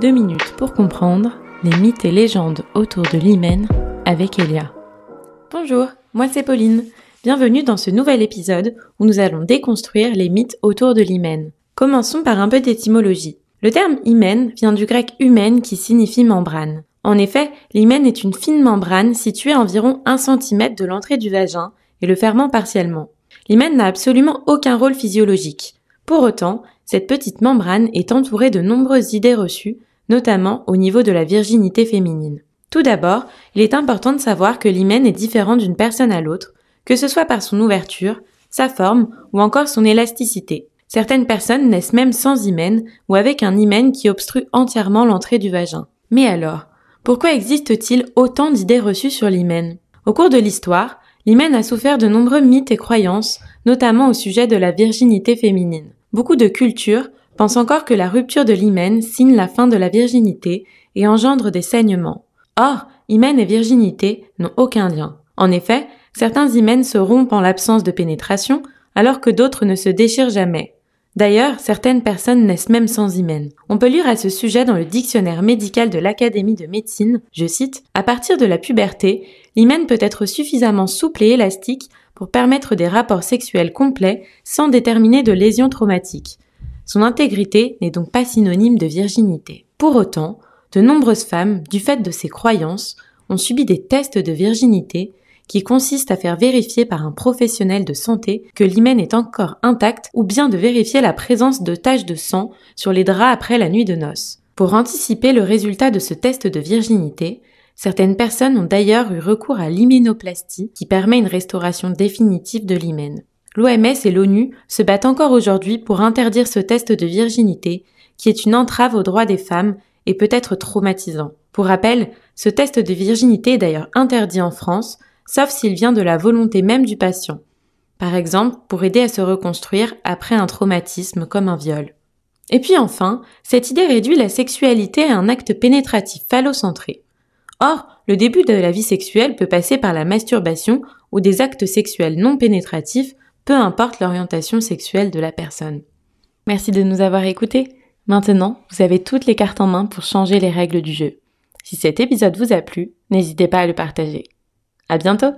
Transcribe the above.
Deux minutes pour comprendre les mythes et légendes autour de l'hymen avec Elia. Bonjour, moi c'est Pauline. Bienvenue dans ce nouvel épisode où nous allons déconstruire les mythes autour de l'hymen. Commençons par un peu d'étymologie. Le terme hymen vient du grec humen qui signifie membrane. En effet, l'hymen est une fine membrane située à environ 1 cm de l'entrée du vagin et le fermant partiellement. L'hymen n'a absolument aucun rôle physiologique. Pour autant, cette petite membrane est entourée de nombreuses idées reçues, notamment au niveau de la virginité féminine. Tout d'abord, il est important de savoir que l'hymen est différent d'une personne à l'autre, que ce soit par son ouverture, sa forme ou encore son élasticité. Certaines personnes naissent même sans hymen ou avec un hymen qui obstrue entièrement l'entrée du vagin. Mais alors, pourquoi existe-t-il autant d'idées reçues sur l'hymen? Au cours de l'histoire, l'hymen a souffert de nombreux mythes et croyances, notamment au sujet de la virginité féminine. Beaucoup de cultures pensent encore que la rupture de l'hymen signe la fin de la virginité et engendre des saignements. Or, hymen et virginité n'ont aucun lien. En effet, certains hymens se rompent en l'absence de pénétration, alors que d'autres ne se déchirent jamais. D'ailleurs, certaines personnes naissent même sans hymen. On peut lire à ce sujet dans le dictionnaire médical de l'Académie de médecine, je cite, À partir de la puberté, l'hymen peut être suffisamment souple et élastique pour permettre des rapports sexuels complets sans déterminer de lésions traumatiques. Son intégrité n'est donc pas synonyme de virginité. Pour autant, de nombreuses femmes, du fait de ces croyances, ont subi des tests de virginité qui consistent à faire vérifier par un professionnel de santé que l'hymen est encore intact ou bien de vérifier la présence de taches de sang sur les draps après la nuit de noces. Pour anticiper le résultat de ce test de virginité, Certaines personnes ont d'ailleurs eu recours à l'hyménoplastie qui permet une restauration définitive de l'hymen. L'OMS et l'ONU se battent encore aujourd'hui pour interdire ce test de virginité qui est une entrave aux droits des femmes et peut être traumatisant. Pour rappel, ce test de virginité est d'ailleurs interdit en France, sauf s'il vient de la volonté même du patient. Par exemple, pour aider à se reconstruire après un traumatisme comme un viol. Et puis enfin, cette idée réduit la sexualité à un acte pénétratif phallocentré. Or, le début de la vie sexuelle peut passer par la masturbation ou des actes sexuels non pénétratifs, peu importe l'orientation sexuelle de la personne. Merci de nous avoir écoutés. Maintenant, vous avez toutes les cartes en main pour changer les règles du jeu. Si cet épisode vous a plu, n'hésitez pas à le partager. À bientôt!